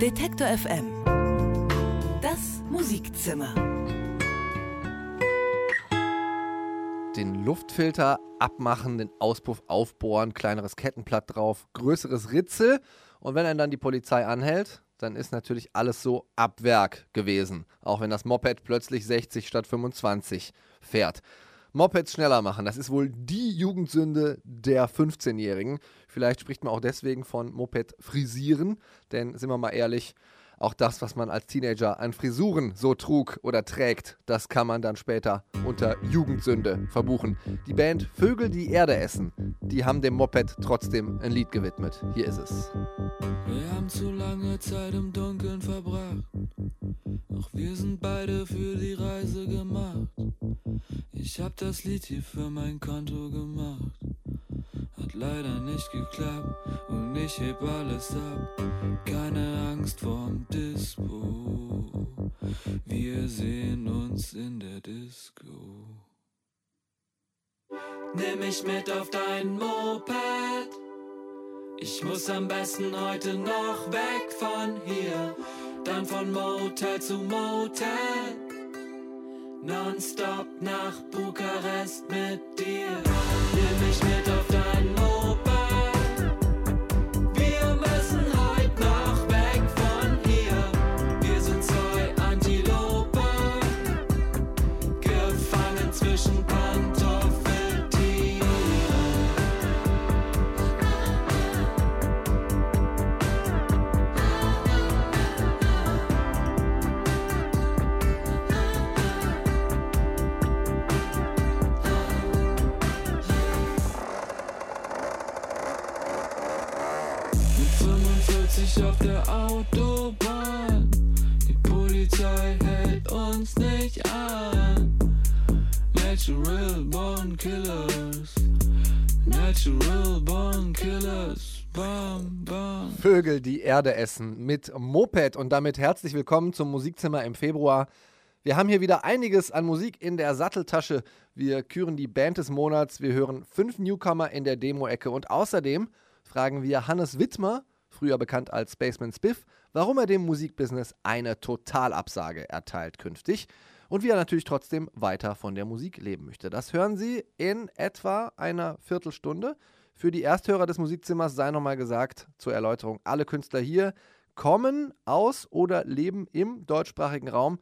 Detektor FM. Das Musikzimmer. Den Luftfilter abmachen, den Auspuff aufbohren, kleineres Kettenblatt drauf, größeres Ritzel. Und wenn einen dann die Polizei anhält, dann ist natürlich alles so ab Werk gewesen. Auch wenn das Moped plötzlich 60 statt 25 fährt. Mopeds schneller machen, das ist wohl die Jugendsünde der 15-Jährigen. Vielleicht spricht man auch deswegen von Moped frisieren, denn sind wir mal ehrlich, auch das, was man als Teenager an Frisuren so trug oder trägt, das kann man dann später unter Jugendsünde verbuchen. Die Band Vögel, die Erde essen, die haben dem Moped trotzdem ein Lied gewidmet. Hier ist es. Wir haben zu lange Zeit im Dunkeln verbracht. Auch wir sind beide für die Reise gemacht. Ich hab das Lied hier für mein Konto gemacht. Hat leider nicht geklappt und ich heb alles ab. Keine Angst vorm Dispo. Wir sehen uns in der Disco. Nimm mich mit auf dein Moped. Ich muss am besten heute noch weg von hier. Dann von Motel zu Motel. Nonstop nach Bukarest mit dir. Nimm mich mit auf dein Autobahn. Die Polizei hält uns nicht an. Natural Born Killers. Natural Born Killers. Bam, bam. Vögel, die Erde essen mit Moped und damit herzlich willkommen zum Musikzimmer im Februar. Wir haben hier wieder einiges an Musik in der Satteltasche. Wir küren die Band des Monats, wir hören fünf Newcomer in der Demo-Ecke und außerdem fragen wir Hannes Wittmer, früher bekannt als Spaceman Spiff, warum er dem Musikbusiness eine Totalabsage erteilt künftig und wie er natürlich trotzdem weiter von der Musik leben möchte. Das hören Sie in etwa einer Viertelstunde. Für die Ersthörer des Musikzimmers sei nochmal gesagt, zur Erläuterung, alle Künstler hier kommen aus oder leben im deutschsprachigen Raum.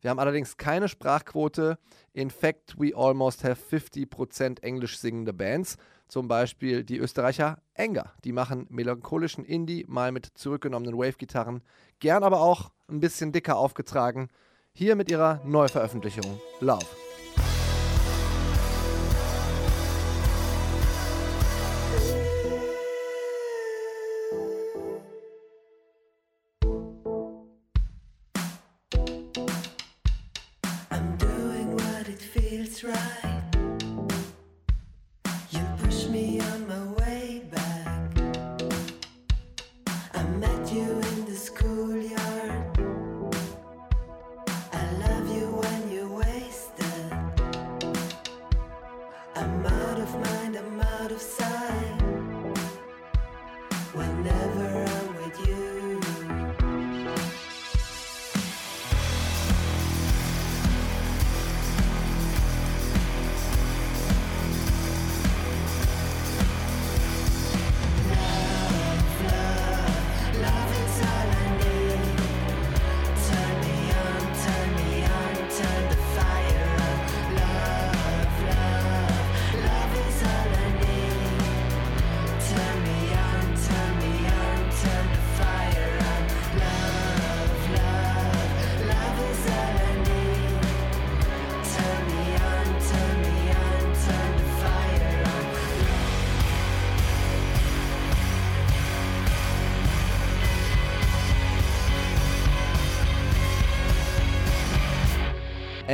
Wir haben allerdings keine Sprachquote. In fact, we almost have 50% englisch singende Bands. Zum Beispiel die Österreicher Enger. Die machen melancholischen Indie, mal mit zurückgenommenen Wave-Gitarren. Gern aber auch ein bisschen dicker aufgetragen. Hier mit ihrer Neuveröffentlichung Love.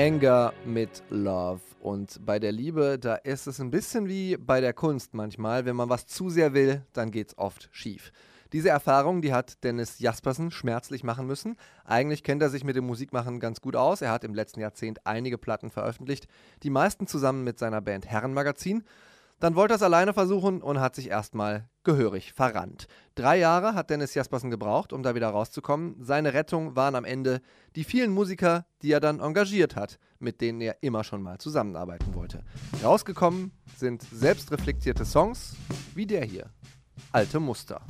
Anger mit Love. Und bei der Liebe, da ist es ein bisschen wie bei der Kunst manchmal. Wenn man was zu sehr will, dann geht's oft schief. Diese Erfahrung, die hat Dennis Jaspersen schmerzlich machen müssen. Eigentlich kennt er sich mit dem Musikmachen ganz gut aus. Er hat im letzten Jahrzehnt einige Platten veröffentlicht, die meisten zusammen mit seiner Band Herrenmagazin. Dann wollte er es alleine versuchen und hat sich erstmal gehörig verrannt. Drei Jahre hat Dennis Jaspersen gebraucht, um da wieder rauszukommen. Seine Rettung waren am Ende die vielen Musiker, die er dann engagiert hat, mit denen er immer schon mal zusammenarbeiten wollte. Rausgekommen sind selbstreflektierte Songs wie der hier. Alte Muster.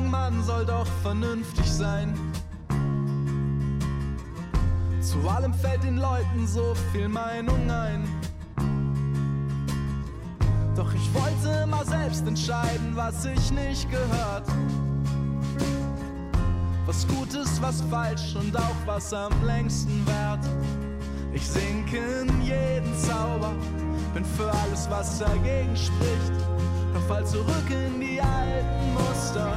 Sagen, man soll doch vernünftig sein. Zu allem fällt den Leuten so viel Meinung ein. Doch ich wollte mal selbst entscheiden, was ich nicht gehört. Was gut ist, was falsch und auch was am längsten währt. Ich sink in jeden Zauber, bin für alles, was dagegen spricht. Doch fall zurück in die alten Muster,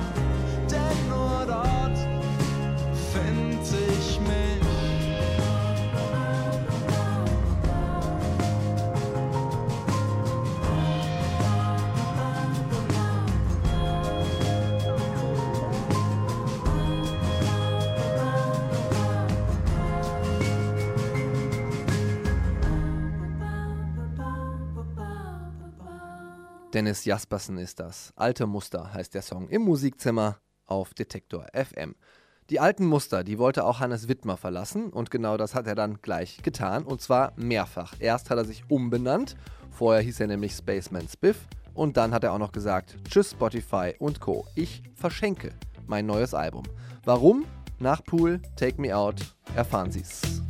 Dennis Jaspersen ist das. Alte Muster heißt der Song im Musikzimmer auf Detektor FM. Die alten Muster, die wollte auch Hannes Wittmer verlassen und genau das hat er dann gleich getan und zwar mehrfach. Erst hat er sich umbenannt, vorher hieß er nämlich Spaceman Spiff und dann hat er auch noch gesagt, tschüss Spotify und Co. Ich verschenke mein neues Album. Warum? Nach Pool, Take Me Out, erfahren Sie's.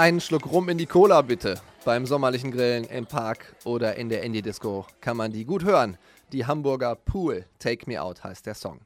Einen Schluck rum in die Cola bitte. Beim sommerlichen Grillen im Park oder in der Indie-Disco kann man die gut hören. Die Hamburger Pool, Take Me Out heißt der Song.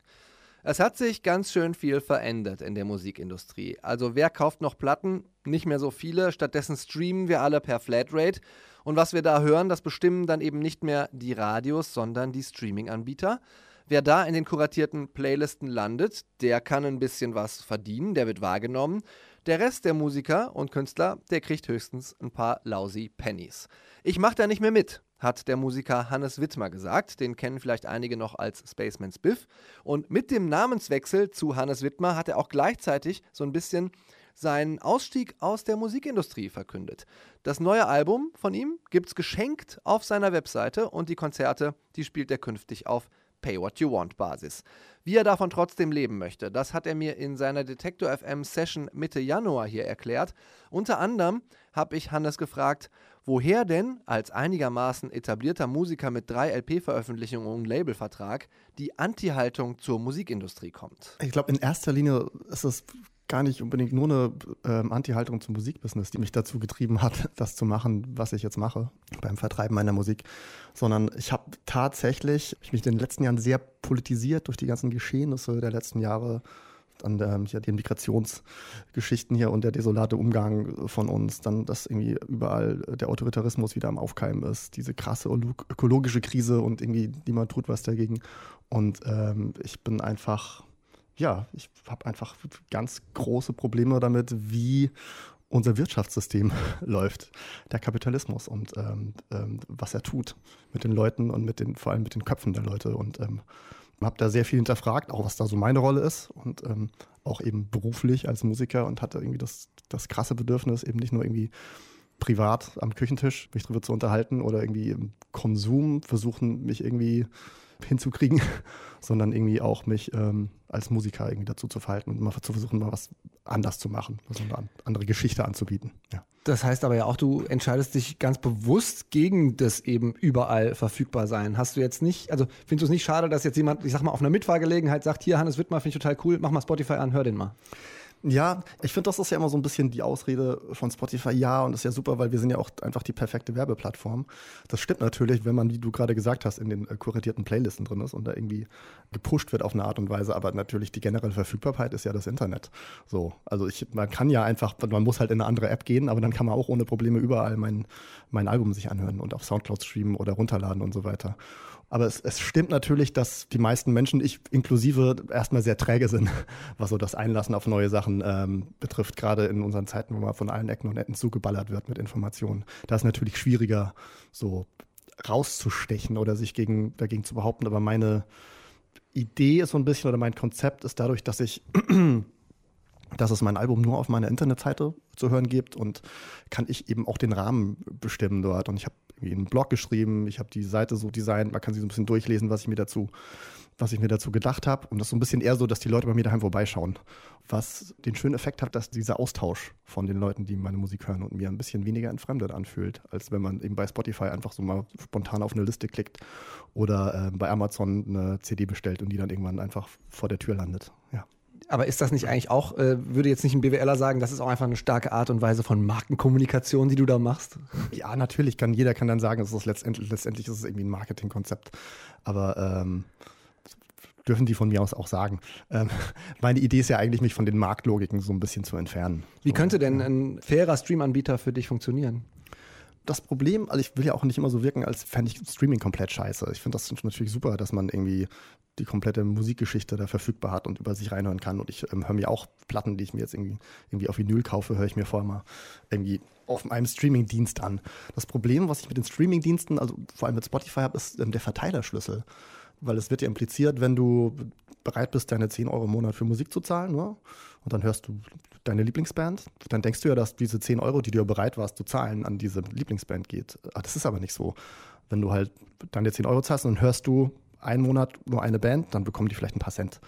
Es hat sich ganz schön viel verändert in der Musikindustrie. Also wer kauft noch Platten? Nicht mehr so viele. Stattdessen streamen wir alle per Flatrate. Und was wir da hören, das bestimmen dann eben nicht mehr die Radios, sondern die Streaming-Anbieter. Wer da in den kuratierten Playlisten landet, der kann ein bisschen was verdienen, der wird wahrgenommen. Der Rest der Musiker und Künstler, der kriegt höchstens ein paar lousy Pennies. Ich mach da nicht mehr mit, hat der Musiker Hannes Wittmer gesagt. Den kennen vielleicht einige noch als Spaceman Spiff. Und mit dem Namenswechsel zu Hannes Wittmer hat er auch gleichzeitig so ein bisschen seinen Ausstieg aus der Musikindustrie verkündet. Das neue Album von ihm gibt's geschenkt auf seiner Webseite und die Konzerte, die spielt er künftig auf Pay What You Want Basis. Wie er davon trotzdem leben möchte, das hat er mir in seiner Detektor FM Session Mitte Januar hier erklärt. Unter anderem habe ich Hannes gefragt, woher denn als einigermaßen etablierter Musiker mit drei LP-Veröffentlichungen und Labelvertrag die Anti-Haltung zur Musikindustrie kommt. Ich glaube, in erster Linie ist es gar nicht unbedingt nur eine ähm, Anti-Haltung zum Musikbusiness, die mich dazu getrieben hat, das zu machen, was ich jetzt mache beim Vertreiben meiner Musik, sondern ich habe tatsächlich mich in den letzten Jahren sehr politisiert durch die ganzen Geschehnisse der letzten Jahre an der, hier die Migrationsgeschichten hier und der desolate Umgang von uns, dann, dass irgendwie überall der Autoritarismus wieder am Aufkeimen ist, diese krasse ökologische Krise und irgendwie niemand tut was dagegen. Und ähm, ich bin einfach ja, ich habe einfach ganz große Probleme damit, wie unser Wirtschaftssystem läuft, der Kapitalismus und ähm, ähm, was er tut mit den Leuten und mit den, vor allem mit den Köpfen der Leute. Und ähm, habe da sehr viel hinterfragt, auch was da so meine Rolle ist und ähm, auch eben beruflich als Musiker und hatte irgendwie das, das krasse Bedürfnis, eben nicht nur irgendwie privat am Küchentisch mich drüber zu unterhalten oder irgendwie im Konsum versuchen, mich irgendwie hinzukriegen, sondern irgendwie auch mich ähm, als Musiker irgendwie dazu zu verhalten und mal zu versuchen, mal was anders zu machen, also eine andere Geschichte anzubieten. Ja. Das heißt aber ja auch, du entscheidest dich ganz bewusst gegen das eben überall verfügbar sein. Hast du jetzt nicht, also findest du es nicht schade, dass jetzt jemand, ich sag mal, auf einer Mitfahrgelegenheit sagt, hier Hannes Wittmer, finde ich total cool, mach mal Spotify an, hör den mal. Ja, ich finde, das ist ja immer so ein bisschen die Ausrede von Spotify. Ja, und das ist ja super, weil wir sind ja auch einfach die perfekte Werbeplattform. Das stimmt natürlich, wenn man, wie du gerade gesagt hast, in den äh, kuratierten Playlisten drin ist und da irgendwie gepusht wird auf eine Art und Weise. Aber natürlich die generelle Verfügbarkeit ist ja das Internet. So, also ich, man kann ja einfach, man muss halt in eine andere App gehen, aber dann kann man auch ohne Probleme überall mein, mein Album sich anhören und auf Soundcloud streamen oder runterladen und so weiter. Aber es, es, stimmt natürlich, dass die meisten Menschen, ich inklusive, erstmal sehr träge sind, was so das Einlassen auf neue Sachen ähm, betrifft. Gerade in unseren Zeiten, wo man von allen Ecken und Enden zugeballert wird mit Informationen. Da ist natürlich schwieriger, so rauszustechen oder sich gegen, dagegen zu behaupten. Aber meine Idee ist so ein bisschen oder mein Konzept ist dadurch, dass ich dass es mein Album nur auf meiner Internetseite zu hören gibt und kann ich eben auch den Rahmen bestimmen dort. Und ich habe einen Blog geschrieben, ich habe die Seite so designt, man kann sich so ein bisschen durchlesen, was ich mir dazu, was ich mir dazu gedacht habe. Und das ist so ein bisschen eher so, dass die Leute bei mir daheim vorbeischauen. Was den schönen Effekt hat, dass dieser Austausch von den Leuten, die meine Musik hören und mir ein bisschen weniger entfremdet anfühlt, als wenn man eben bei Spotify einfach so mal spontan auf eine Liste klickt oder äh, bei Amazon eine CD bestellt und die dann irgendwann einfach vor der Tür landet. Ja. Aber ist das nicht eigentlich auch, äh, würde jetzt nicht ein BWLer sagen, das ist auch einfach eine starke Art und Weise von Markenkommunikation, die du da machst? Ja, natürlich kann jeder kann dann sagen, es ist letztendlich, letztendlich ist es irgendwie ein Marketingkonzept. Aber ähm, dürfen die von mir aus auch sagen. Ähm, meine Idee ist ja eigentlich, mich von den Marktlogiken so ein bisschen zu entfernen. Wie könnte denn ein fairer Streamanbieter für dich funktionieren? Das Problem, also ich will ja auch nicht immer so wirken, als fände ich Streaming komplett scheiße. Ich finde das natürlich super, dass man irgendwie die komplette Musikgeschichte da verfügbar hat und über sich reinhören kann. Und ich ähm, höre mir auch Platten, die ich mir jetzt irgendwie, irgendwie auf Vinyl kaufe, höre ich mir vorher mal irgendwie auf einem Streamingdienst an. Das Problem, was ich mit den Streamingdiensten, also vor allem mit Spotify habe, ist ähm, der Verteilerschlüssel. Weil es wird ja impliziert, wenn du bereit bist, deine 10 Euro im Monat für Musik zu zahlen, ne? und dann hörst du deine Lieblingsband, dann denkst du ja, dass diese 10 Euro, die du bereit warst zu zahlen, an diese Lieblingsband geht. Ah, das ist aber nicht so. Wenn du halt deine 10 Euro zahlst, dann hörst du einen Monat nur eine Band, dann bekommen die vielleicht ein paar Cent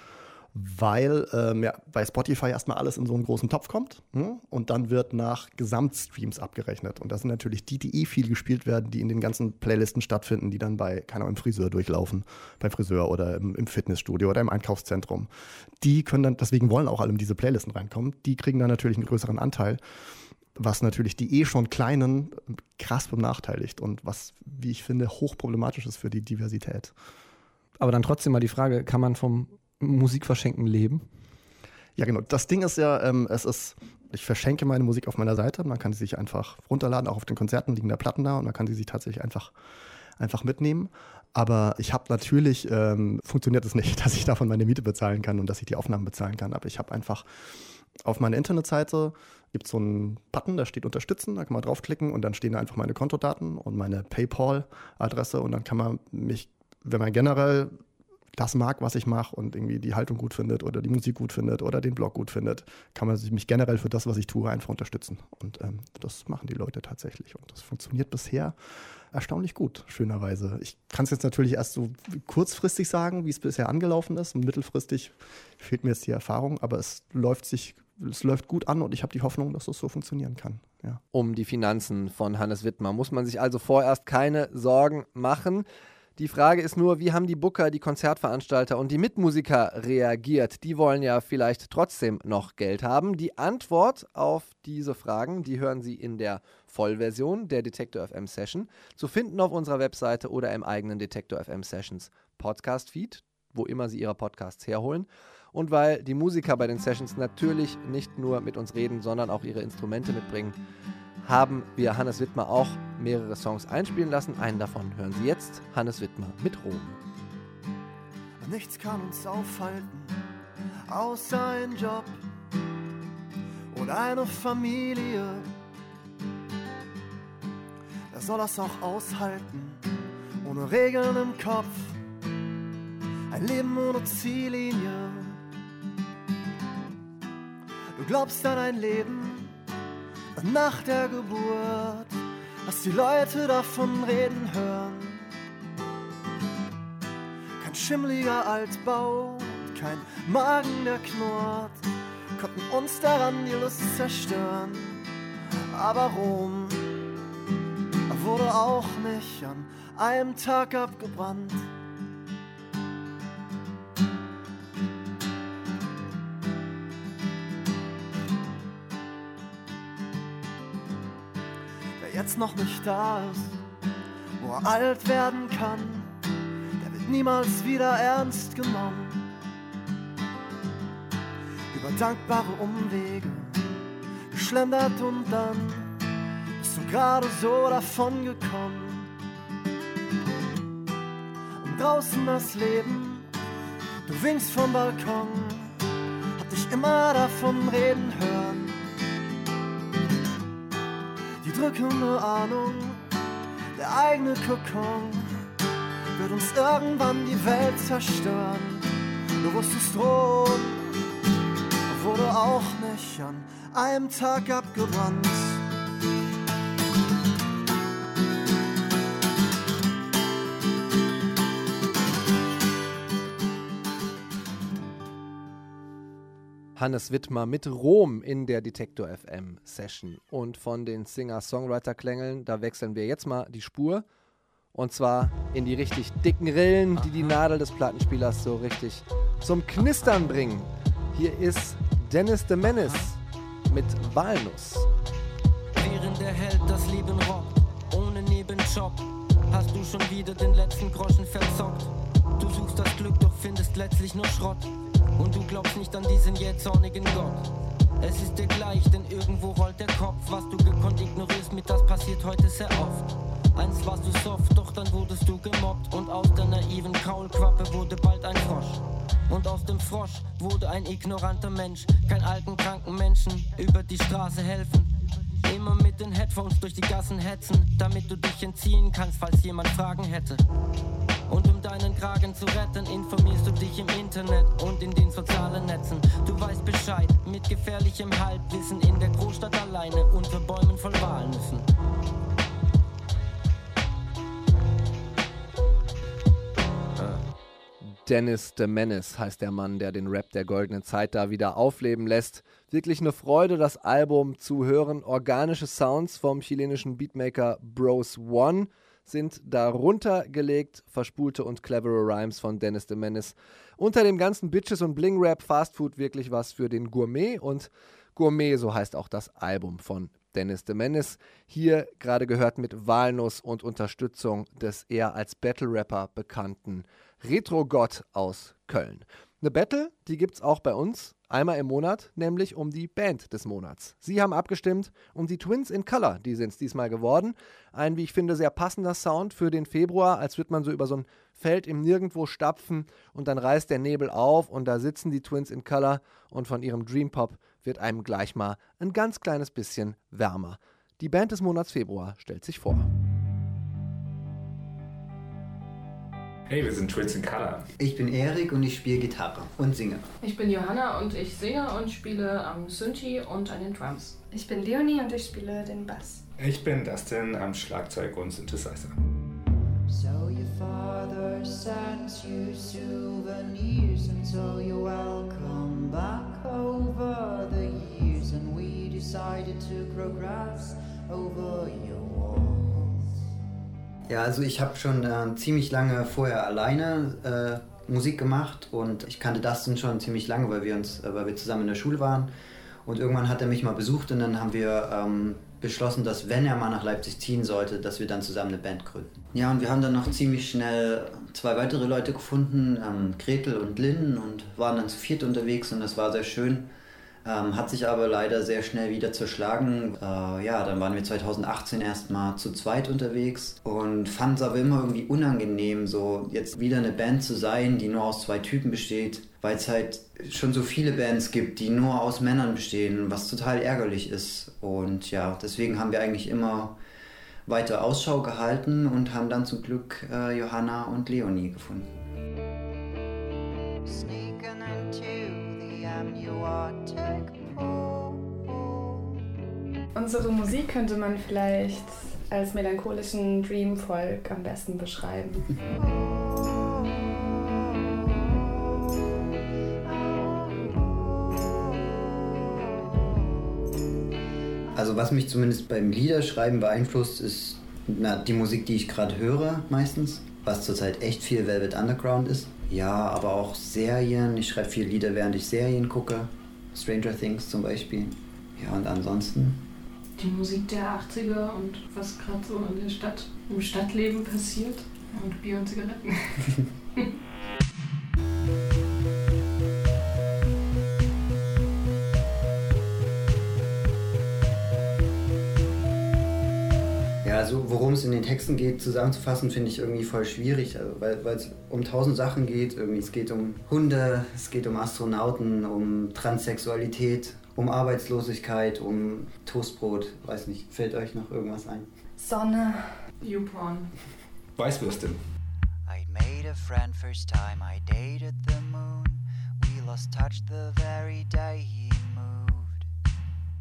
weil ähm, ja, bei Spotify erstmal alles in so einen großen Topf kommt hm? und dann wird nach Gesamtstreams abgerechnet. Und das sind natürlich die, die eh viel gespielt werden, die in den ganzen Playlisten stattfinden, die dann bei, keine Ahnung, im Friseur durchlaufen, beim Friseur oder im, im, Fitnessstudio oder im Einkaufszentrum. Die können dann, deswegen wollen auch alle in diese Playlisten reinkommen, die kriegen dann natürlich einen größeren Anteil was natürlich die eh schon kleinen krass benachteiligt und was, wie ich finde, hochproblematisch ist für die Diversität. Aber dann trotzdem mal die Frage, kann man vom Musik verschenken leben? Ja, genau. Das Ding ist ja, ähm, es ist, ich verschenke meine Musik auf meiner Seite. Man kann sie sich einfach runterladen. Auch auf den Konzerten liegen da Platten da und man kann sie sich tatsächlich einfach, einfach mitnehmen. Aber ich habe natürlich, ähm, funktioniert es nicht, dass ich davon meine Miete bezahlen kann und dass ich die Aufnahmen bezahlen kann. Aber ich habe einfach auf meiner Internetseite gibt es so einen Button, da steht Unterstützen, da kann man draufklicken und dann stehen da einfach meine Kontodaten und meine PayPal-Adresse und dann kann man mich, wenn man generell das mag, was ich mache und irgendwie die Haltung gut findet oder die Musik gut findet oder den Blog gut findet, kann man mich generell für das, was ich tue, einfach unterstützen. Und ähm, das machen die Leute tatsächlich. Und das funktioniert bisher erstaunlich gut, schönerweise. Ich kann es jetzt natürlich erst so kurzfristig sagen, wie es bisher angelaufen ist. Mittelfristig fehlt mir jetzt die Erfahrung, aber es läuft sich es läuft gut an und ich habe die Hoffnung, dass es so funktionieren kann. Ja. Um die Finanzen von Hannes Wittmer muss man sich also vorerst keine Sorgen machen. Die Frage ist nur, wie haben die Booker, die Konzertveranstalter und die Mitmusiker reagiert? Die wollen ja vielleicht trotzdem noch Geld haben. Die Antwort auf diese Fragen, die hören Sie in der Vollversion der Detektor FM Session, zu finden auf unserer Webseite oder im eigenen Detektor FM Sessions Podcast Feed, wo immer Sie Ihre Podcasts herholen. Und weil die Musiker bei den Sessions natürlich nicht nur mit uns reden, sondern auch ihre Instrumente mitbringen, haben wir Hannes Wittmer auch mehrere Songs einspielen lassen. Einen davon hören Sie jetzt, Hannes Wittmer mit Rom. Nichts kann uns aufhalten, außer ein Job und eine Familie. Wer soll das auch aushalten, ohne Regeln im Kopf? Ein Leben ohne Ziellinie. Du glaubst an ein Leben nach der Geburt, hast die Leute davon reden hören. Kein schimmliger Altbau, kein Magen, der knurrt, konnten uns daran die Lust zerstören. Aber Rom wurde auch nicht an einem Tag abgebrannt. Noch nicht da ist, wo er alt werden kann, der wird niemals wieder ernst genommen. Über dankbare Umwege geschlendert und dann bist du gerade so davon gekommen. Und draußen das Leben, du winkst vom Balkon, hab dich immer davon reden hören. Die drückende Ahnung, der eigene Kokon wird uns irgendwann die Welt zerstören. Du wusstest Rom wurde auch nicht an einem Tag abgebrannt. Hannes Wittmer mit Rom in der Detektor FM Session. Und von den Singer-Songwriter-Klängeln, da wechseln wir jetzt mal die Spur. Und zwar in die richtig dicken Rillen, die die Nadel des Plattenspielers so richtig zum Knistern bringen. Hier ist Dennis the Menace mit Walnuss. Während der Held das Leben rockt, ohne Nebenjob, hast du schon wieder den letzten Groschen verzockt. Du suchst das Glück, doch findest letztlich nur Schrott. Und du glaubst nicht an diesen jähzornigen Gott. Es ist dir gleich, denn irgendwo rollt der Kopf. Was du gekonnt ignorierst, mit das passiert heute sehr oft. Einst warst du soft, doch dann wurdest du gemobbt. Und aus der naiven Kaulquappe wurde bald ein Frosch. Und aus dem Frosch wurde ein ignoranter Mensch. Kein alten, kranken Menschen über die Straße helfen. Immer mit den Headphones durch die Gassen hetzen, damit du dich entziehen kannst, falls jemand Fragen hätte. Und um deinen Kragen zu retten, informierst du dich im Internet und in den sozialen Netzen. Du weißt Bescheid mit gefährlichem Halbwissen in der Großstadt alleine unter Bäumen voll Walnüssen. Dennis the Menace heißt der Mann, der den Rap der goldenen Zeit da wieder aufleben lässt. Wirklich eine Freude, das Album zu hören. Organische Sounds vom chilenischen Beatmaker Bros One sind darunter gelegt. Verspulte und clevere Rhymes von Dennis the Menace. Unter dem ganzen Bitches und Bling Rap Fastfood wirklich was für den Gourmet und Gourmet, so heißt auch das Album von Dennis the Menace. Hier gerade gehört mit Walnuss und Unterstützung des eher als Battle-Rapper bekannten Retro-Gott aus Köln. Eine Battle, die gibt es auch bei uns einmal im Monat, nämlich um die Band des Monats. Sie haben abgestimmt um die Twins in Color, die sind es diesmal geworden. Ein, wie ich finde, sehr passender Sound für den Februar, als würde man so über so ein Feld im Nirgendwo stapfen und dann reißt der Nebel auf und da sitzen die Twins in Color und von ihrem Dream Pop wird einem gleich mal ein ganz kleines bisschen wärmer. Die Band des Monats Februar stellt sich vor. Hey, wir sind Twins in Color. Ich bin Erik und ich spiele Gitarre und singe. Ich bin Johanna und ich singe und spiele am Synthi und an den Drums. Ich bin Leonie und ich spiele den Bass. Ich bin Dustin am Schlagzeug und Synthesizer. So your father sends you souvenirs, and so you're welcome back over the years. And we decided to grow grass over your. Ja, also ich habe schon äh, ziemlich lange vorher alleine äh, Musik gemacht und ich kannte Dustin schon ziemlich lange, weil wir uns, äh, weil wir zusammen in der Schule waren. Und irgendwann hat er mich mal besucht und dann haben wir ähm, beschlossen, dass wenn er mal nach Leipzig ziehen sollte, dass wir dann zusammen eine Band gründen. Ja, und wir haben dann noch ziemlich schnell zwei weitere Leute gefunden, ähm, Gretel und Lynn, und waren dann zu viert unterwegs und das war sehr schön. Ähm, hat sich aber leider sehr schnell wieder zerschlagen. Äh, ja, dann waren wir 2018 erstmal zu zweit unterwegs und fand es aber immer irgendwie unangenehm, so jetzt wieder eine Band zu sein, die nur aus zwei Typen besteht, weil es halt schon so viele Bands gibt, die nur aus Männern bestehen, was total ärgerlich ist. Und ja, deswegen haben wir eigentlich immer weiter Ausschau gehalten und haben dann zum Glück äh, Johanna und Leonie gefunden. Unsere Musik könnte man vielleicht als melancholischen Dream-Folk am besten beschreiben. Also was mich zumindest beim Liederschreiben beeinflusst, ist na, die Musik, die ich gerade höre meistens, was zurzeit echt viel Velvet Underground ist. Ja, aber auch Serien. Ich schreibe viele Lieder, während ich Serien gucke. Stranger Things zum Beispiel. Ja, und ansonsten. Die Musik der 80er und was gerade so in der Stadt, im Stadtleben passiert. Und Bier und Zigaretten. worum es in den Texten geht, zusammenzufassen, finde ich irgendwie voll schwierig, also, weil es um tausend Sachen geht. Irgendwie, es geht um Hunde, es geht um Astronauten, um Transsexualität, um Arbeitslosigkeit, um Toastbrot. Weiß nicht, fällt euch noch irgendwas ein? Sonne. YouPorn. Weißwürstin. I made a friend first time I dated the moon. We lost touch the very day he.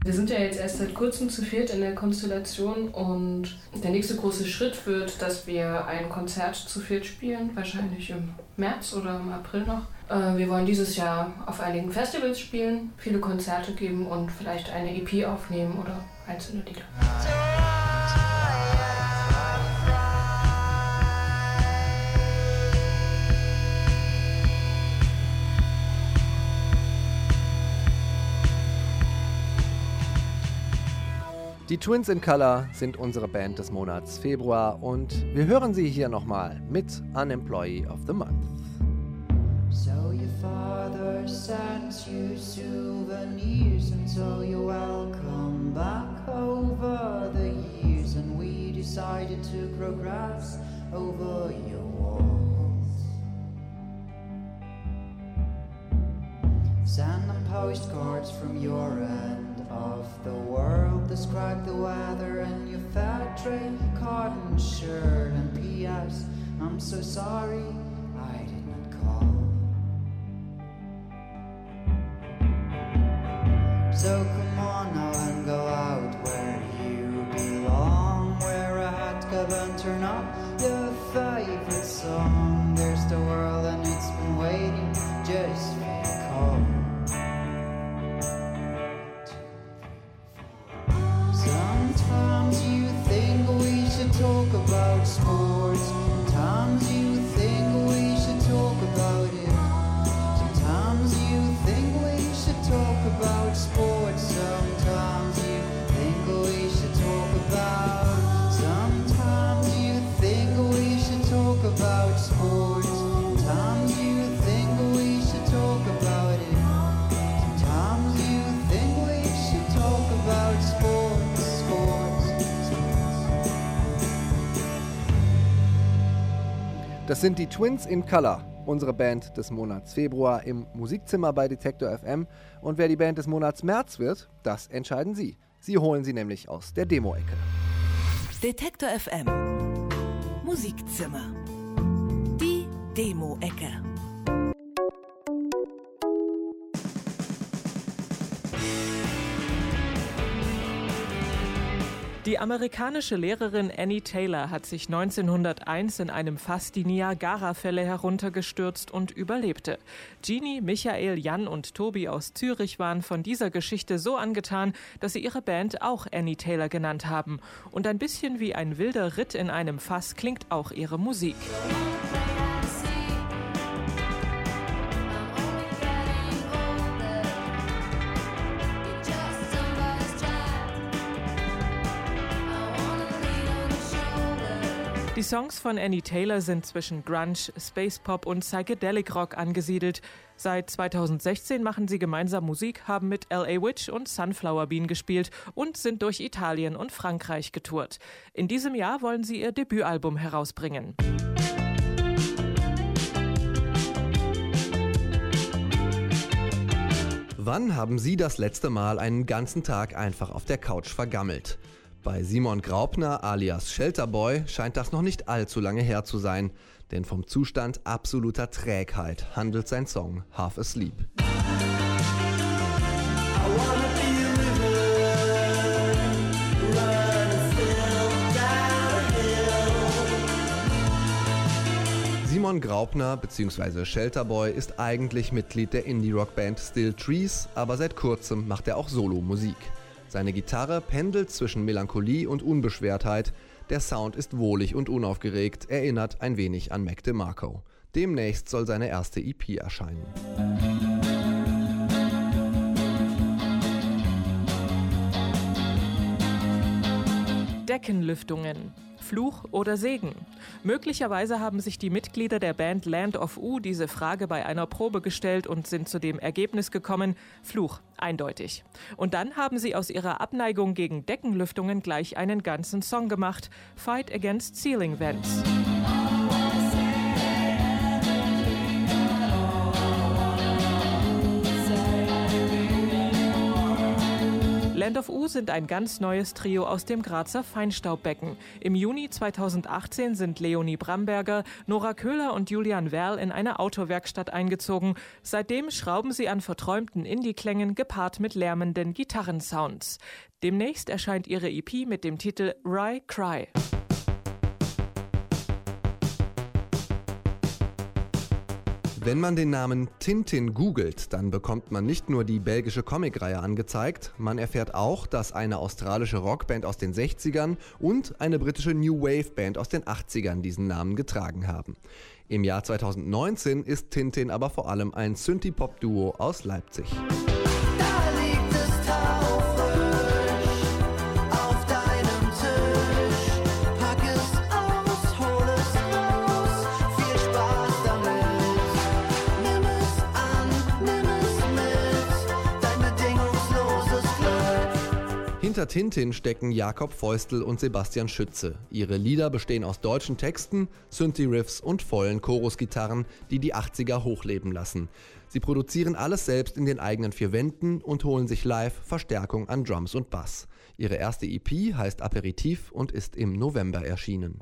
Wir sind ja jetzt erst seit kurzem zu viert in der Konstellation und der nächste große Schritt wird, dass wir ein Konzert zu viert spielen, wahrscheinlich im März oder im April noch. Äh, Wir wollen dieses Jahr auf einigen Festivals spielen, viele Konzerte geben und vielleicht eine EP aufnehmen oder einzelne Lieder. Die Twins in Color sind unsere Band des Monats Februar und wir hören sie hier nochmal mit Unemployee of the Month. So your father sends you souvenirs until you're welcome back over the years, and we decided to grow grass over your walls. Send them postcards from your end of the world. Describe the weather and your factory cotton shirt. And P.S. I'm so sorry I did not call. So Das sind die Twins in Color, unsere Band des Monats Februar im Musikzimmer bei Detektor FM. Und wer die Band des Monats März wird, das entscheiden Sie. Sie holen sie nämlich aus der Demo-Ecke. Detektor FM Musikzimmer. Die Demo-Ecke. Die amerikanische Lehrerin Annie Taylor hat sich 1901 in einem Fass die Niagara-Fälle heruntergestürzt und überlebte. Jeannie, Michael, Jan und Tobi aus Zürich waren von dieser Geschichte so angetan, dass sie ihre Band auch Annie Taylor genannt haben. Und ein bisschen wie ein wilder Ritt in einem Fass klingt auch ihre Musik. Die Songs von Annie Taylor sind zwischen Grunge, Space Pop und Psychedelic Rock angesiedelt. Seit 2016 machen sie gemeinsam Musik, haben mit LA Witch und Sunflower Bean gespielt und sind durch Italien und Frankreich getourt. In diesem Jahr wollen sie ihr Debütalbum herausbringen. Wann haben Sie das letzte Mal einen ganzen Tag einfach auf der Couch vergammelt? Bei Simon Graupner alias Shelterboy scheint das noch nicht allzu lange her zu sein, denn vom Zustand absoluter Trägheit handelt sein Song Half Asleep. Simon Graupner bzw. Shelterboy ist eigentlich Mitglied der Indie-Rock-Band Still Trees, aber seit kurzem macht er auch Solo-Musik. Seine Gitarre pendelt zwischen Melancholie und Unbeschwertheit. Der Sound ist wohlig und unaufgeregt, erinnert ein wenig an Mac DeMarco. Demnächst soll seine erste EP erscheinen. Deckenlüftungen. Fluch oder Segen? Möglicherweise haben sich die Mitglieder der Band Land of U diese Frage bei einer Probe gestellt und sind zu dem Ergebnis gekommen, Fluch, eindeutig. Und dann haben sie aus ihrer Abneigung gegen Deckenlüftungen gleich einen ganzen Song gemacht, Fight Against Ceiling Vents. Land of U sind ein ganz neues Trio aus dem Grazer Feinstaubbecken. Im Juni 2018 sind Leonie Bramberger, Nora Köhler und Julian Werl in eine Autowerkstatt eingezogen. Seitdem schrauben sie an verträumten Indie-Klängen gepaart mit lärmenden Gitarrensounds. Demnächst erscheint ihre EP mit dem Titel Rye Cry. Wenn man den Namen Tintin googelt, dann bekommt man nicht nur die belgische Comicreihe angezeigt, man erfährt auch, dass eine australische Rockband aus den 60ern und eine britische New Wave Band aus den 80ern diesen Namen getragen haben. Im Jahr 2019 ist Tintin aber vor allem ein Synthie-Pop-Duo aus Leipzig. Hinter Tintin stecken Jakob Feustel und Sebastian Schütze. Ihre Lieder bestehen aus deutschen Texten, Synthie-Riffs und vollen Chorusgitarren, die die 80er hochleben lassen. Sie produzieren alles selbst in den eigenen vier Wänden und holen sich live Verstärkung an Drums und Bass. Ihre erste EP heißt Aperitif und ist im November erschienen.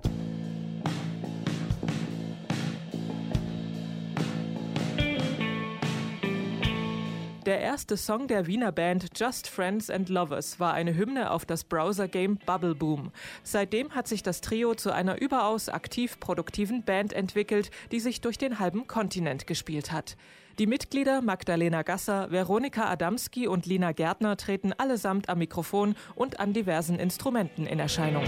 Der erste Song der Wiener Band Just Friends and Lovers war eine Hymne auf das Browser-Game Bubble Boom. Seitdem hat sich das Trio zu einer überaus aktiv produktiven Band entwickelt, die sich durch den halben Kontinent gespielt hat. Die Mitglieder Magdalena Gasser, Veronika Adamski und Lina Gärtner treten allesamt am Mikrofon und an diversen Instrumenten in Erscheinung.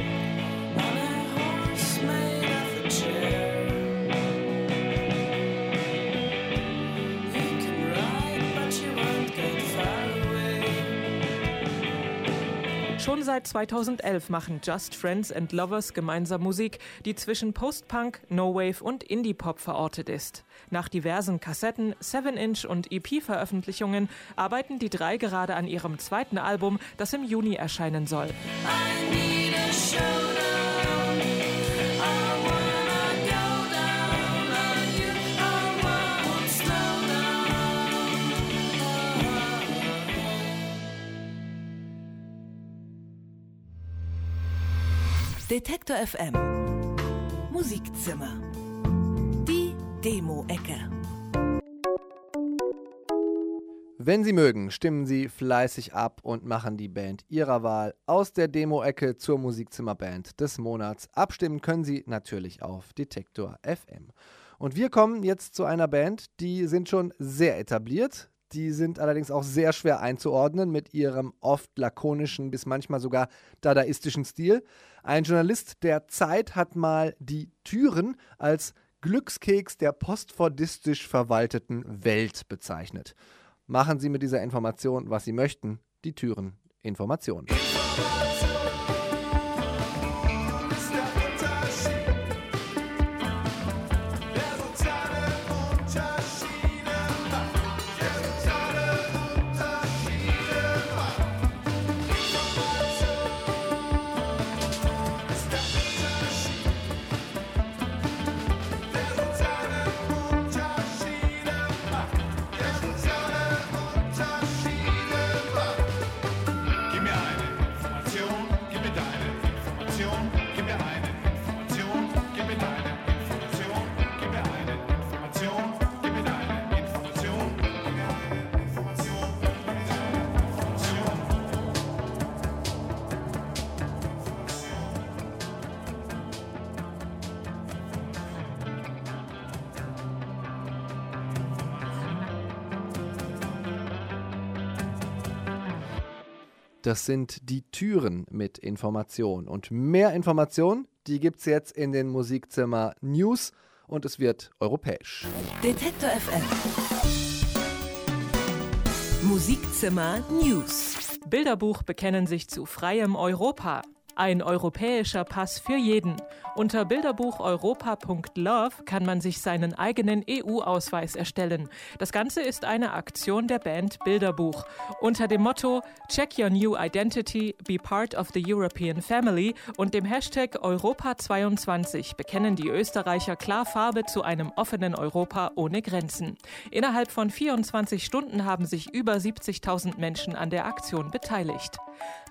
Schon seit 2011 machen Just Friends and Lovers gemeinsam Musik, die zwischen Post-Punk, No-Wave und Indie-Pop verortet ist. Nach diversen Kassetten, 7-Inch und EP-Veröffentlichungen arbeiten die drei gerade an ihrem zweiten Album, das im Juni erscheinen soll. Detektor FM Musikzimmer. Die Demo-Ecke. Wenn Sie mögen, stimmen Sie fleißig ab und machen die Band Ihrer Wahl aus der Demo-Ecke zur Musikzimmerband des Monats. Abstimmen können Sie natürlich auf Detektor FM. Und wir kommen jetzt zu einer Band, die sind schon sehr etabliert. Die sind allerdings auch sehr schwer einzuordnen mit ihrem oft lakonischen bis manchmal sogar dadaistischen Stil. Ein Journalist der Zeit hat mal die Türen als Glückskeks der postfordistisch verwalteten Welt bezeichnet. Machen Sie mit dieser Information, was Sie möchten. Die Türen Informationen. Gib Das sind die Türen mit Information. Und mehr Informationen, die gibt es jetzt in den Musikzimmer News und es wird europäisch. Detektor FM. Musikzimmer News. Bilderbuch bekennen sich zu freiem Europa. Ein europäischer Pass für jeden. Unter bilderbucheuropa.love kann man sich seinen eigenen EU-Ausweis erstellen. Das Ganze ist eine Aktion der Band Bilderbuch. Unter dem Motto Check Your New Identity, Be Part of the European Family und dem Hashtag Europa22 bekennen die Österreicher klar Farbe zu einem offenen Europa ohne Grenzen. Innerhalb von 24 Stunden haben sich über 70.000 Menschen an der Aktion beteiligt.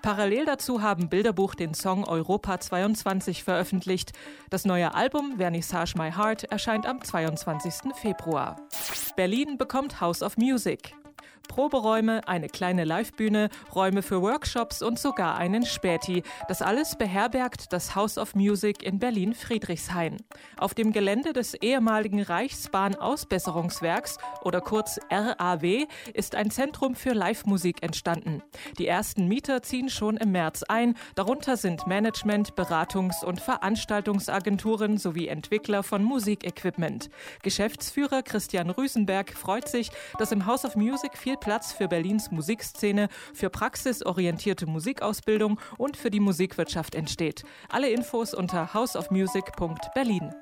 Parallel dazu haben Bilderbuch den Song Europa 22 veröffentlicht. Das neue Album Vernissage My Heart erscheint am 22. Februar. Berlin bekommt House of Music. Proberäume, eine kleine Livebühne, Räume für Workshops und sogar einen Späti. Das alles beherbergt das House of Music in Berlin-Friedrichshain. Auf dem Gelände des ehemaligen Reichsbahn-Ausbesserungswerks oder kurz RAW ist ein Zentrum für Live-Musik entstanden. Die ersten Mieter ziehen schon im März ein. Darunter sind Management, Beratungs- und Veranstaltungsagenturen sowie Entwickler von Musikequipment. Geschäftsführer Christian Rüsenberg freut sich, dass im House of Music viel Platz für Berlins Musikszene, für praxisorientierte Musikausbildung und für die Musikwirtschaft entsteht. Alle Infos unter houseofmusic.berlin.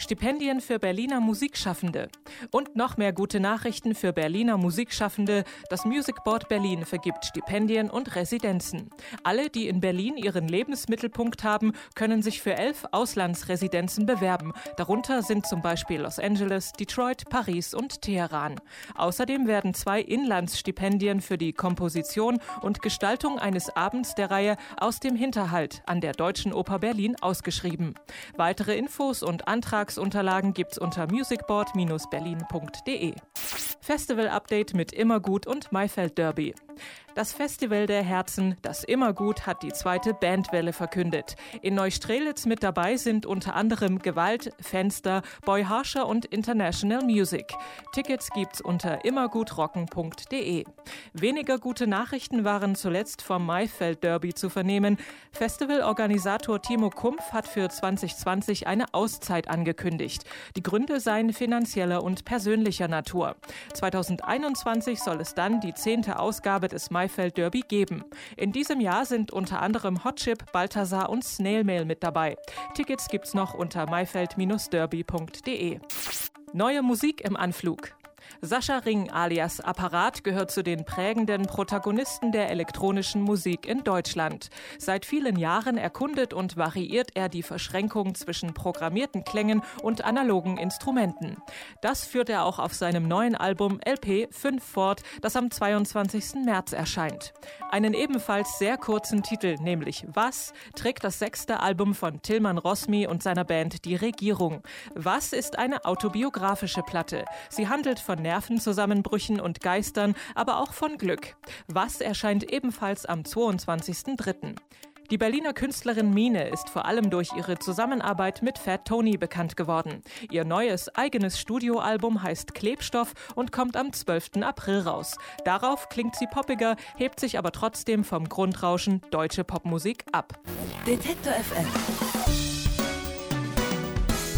Stipendien für Berliner Musikschaffende. Und noch mehr gute Nachrichten für Berliner Musikschaffende. Das Music Board Berlin vergibt Stipendien und Residenzen. Alle, die in Berlin ihren Lebensmittelpunkt haben, können sich für elf Auslandsresidenzen bewerben. Darunter sind zum Beispiel Los Angeles, Detroit, Paris und Teheran. Außerdem werden zwei Inlandsstipendien für die Komposition und Gestaltung eines Abends der Reihe aus dem Hinterhalt an der Deutschen Oper Berlin ausgeschrieben. Weitere Infos und Antragsunterlagen gibt's unter musicboard-berlin.de. Festival-Update mit Immergut und Maifeld Derby. Das Festival der Herzen, das Immergut, hat die zweite Bandwelle verkündet. In Neustrelitz mit dabei sind unter anderem Gewalt, Fenster, Boy Harscher und International Music. Tickets gibt's unter immergutrocken.de. Weniger gute Nachrichten waren zuletzt vom Maifeld Derby zu vernehmen. Festivalorganisator Timo Kumpf hat für 2020 eine Auszeit angekündigt. Die Gründe seien finanzieller und persönlicher Natur. 2021 soll es dann die zehnte Ausgabe des Maifeld Derby geben. In diesem Jahr sind unter anderem Hotchip, Balthasar und Snail Mail mit dabei. Tickets gibt's noch unter maifeld-derby.de. Neue Musik im Anflug. Sascha Ring alias Apparat gehört zu den prägenden Protagonisten der elektronischen Musik in Deutschland. Seit vielen Jahren erkundet und variiert er die Verschränkung zwischen programmierten Klängen und analogen Instrumenten. Das führt er auch auf seinem neuen Album LP 5 fort, das am 22. März erscheint. Einen ebenfalls sehr kurzen Titel, nämlich Was, trägt das sechste Album von Tilman Rosmi und seiner Band Die Regierung. Was ist eine autobiografische Platte. Sie handelt von Nervenzusammenbrüchen und Geistern, aber auch von Glück. Was erscheint ebenfalls am 22.03. Die Berliner Künstlerin Mine ist vor allem durch ihre Zusammenarbeit mit Fat Tony bekannt geworden. Ihr neues eigenes Studioalbum heißt Klebstoff und kommt am 12. April raus. Darauf klingt sie poppiger, hebt sich aber trotzdem vom Grundrauschen deutsche Popmusik ab. Detektor FM.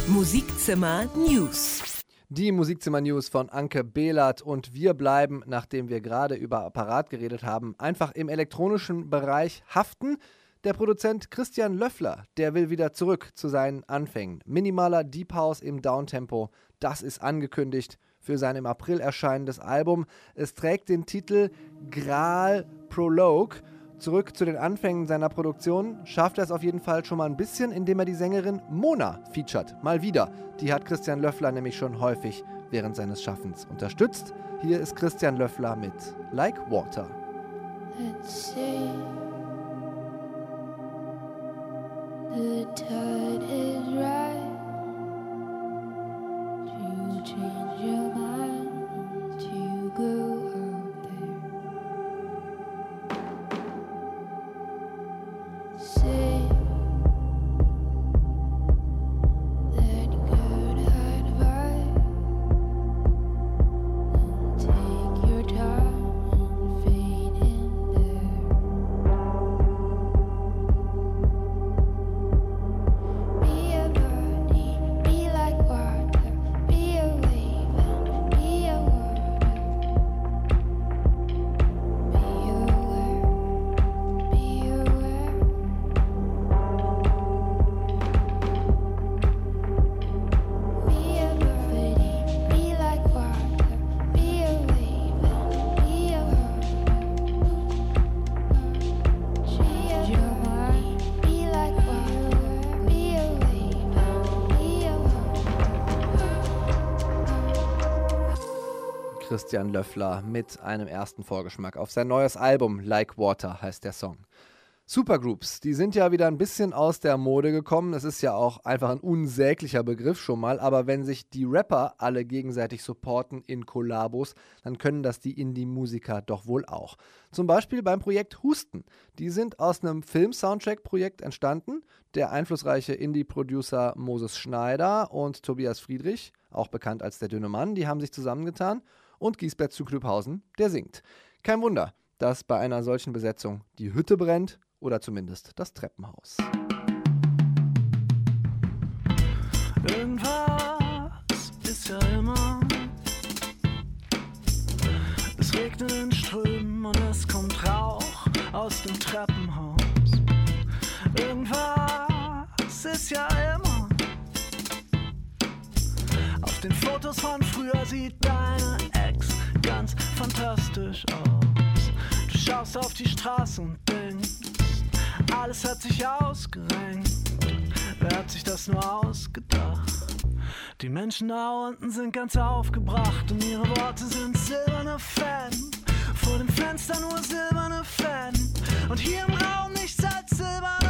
Musikzimmer News. Die Musikzimmer-News von Anke Behlert und wir bleiben, nachdem wir gerade über Apparat geredet haben, einfach im elektronischen Bereich haften. Der Produzent Christian Löffler, der will wieder zurück zu seinen Anfängen. Minimaler Deep House im Downtempo, das ist angekündigt für sein im April erscheinendes Album. Es trägt den Titel Gral Prologue. Zurück zu den Anfängen seiner Produktion schafft er es auf jeden Fall schon mal ein bisschen, indem er die Sängerin Mona featured. Mal wieder. Die hat Christian Löffler nämlich schon häufig während seines Schaffens unterstützt. Hier ist Christian Löffler mit Like Water. Let's see. The tide is right to change your Christian Löffler mit einem ersten Vorgeschmack auf sein neues Album Like Water heißt der Song. Supergroups, die sind ja wieder ein bisschen aus der Mode gekommen. Es ist ja auch einfach ein unsäglicher Begriff schon mal, aber wenn sich die Rapper alle gegenseitig supporten in Kollabos, dann können das die Indie-Musiker doch wohl auch. Zum Beispiel beim Projekt Husten. Die sind aus einem Film-Soundtrack-Projekt entstanden. Der einflussreiche Indie-Producer Moses Schneider und Tobias Friedrich, auch bekannt als der dünne Mann, die haben sich zusammengetan und Giesbert zu Klübhausen, der singt. Kein Wunder, dass bei einer solchen Besetzung die Hütte brennt oder zumindest das Treppenhaus. Irgendwas ist ja immer. Es regnet in Strömen und es kommt Rauch aus dem Treppenhaus. Irgendwas ist ja immer. Auf den Fotos von früher sieht deine ganz fantastisch aus. Du schaust auf die Straße und denkst, alles hat sich ausgerenkt. Wer hat sich das nur ausgedacht? Die Menschen da unten sind ganz aufgebracht und ihre Worte sind silberne Fan. Vor dem Fenster nur silberne Fan und hier im Raum nichts als silberne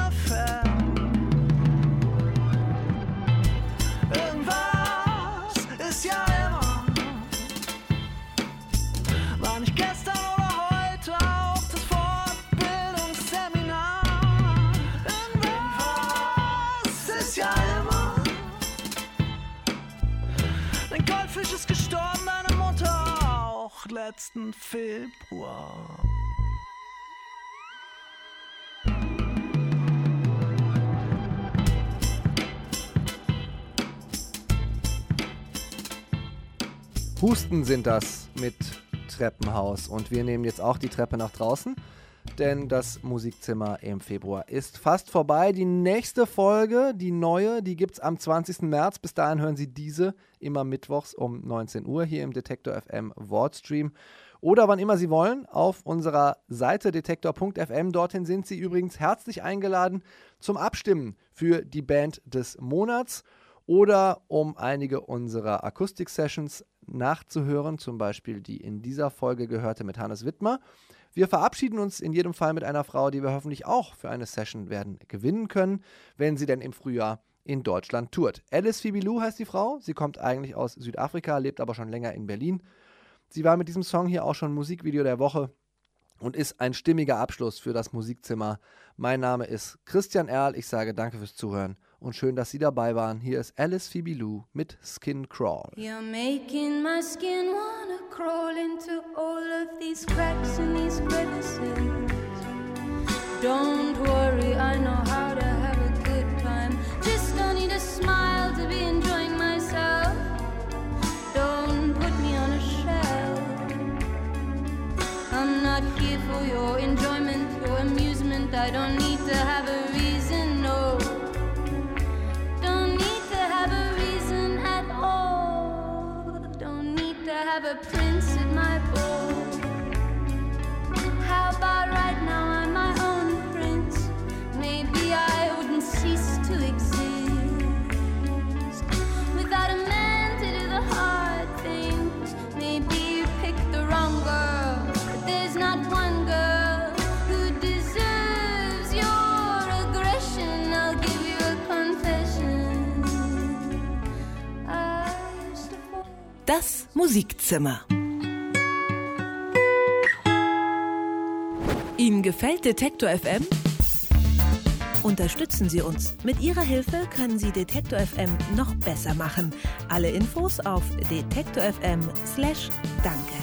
letzten Februar. Husten sind das mit Treppenhaus. Und wir nehmen jetzt auch die Treppe nach draußen, denn das Musikzimmer im Februar ist fast vorbei. Die nächste Folge, die neue, die gibt es am 20. März. Bis dahin hören Sie diese immer mittwochs um 19 Uhr hier im Detektor FM Wordstream. Oder wann immer Sie wollen, auf unserer Seite detektor.fm. Dorthin sind Sie übrigens herzlich eingeladen zum Abstimmen für die Band des Monats oder um einige unserer Akustik-Sessions nachzuhören, zum Beispiel die in dieser Folge gehörte mit Hannes Wittmer. Wir verabschieden uns in jedem Fall mit einer Frau, die wir hoffentlich auch für eine Session werden gewinnen können, wenn sie denn im Frühjahr in Deutschland tourt. Alice Phoebe Lou heißt die Frau. Sie kommt eigentlich aus Südafrika, lebt aber schon länger in Berlin. Sie war mit diesem Song hier auch schon Musikvideo der Woche und ist ein stimmiger Abschluss für das Musikzimmer. Mein Name ist Christian Erl. Ich sage danke fürs Zuhören und schön, dass Sie dabei waren. Hier ist Alice Phoebe Lou mit Skin Crawl. You're making my skin wanna crawl into all of these cracks and these crevices. Don't worry. Musikzimmer. Ihnen gefällt Detektor FM? Unterstützen Sie uns. Mit Ihrer Hilfe können Sie Detektor FM noch besser machen. Alle Infos auf detektorfm/danke.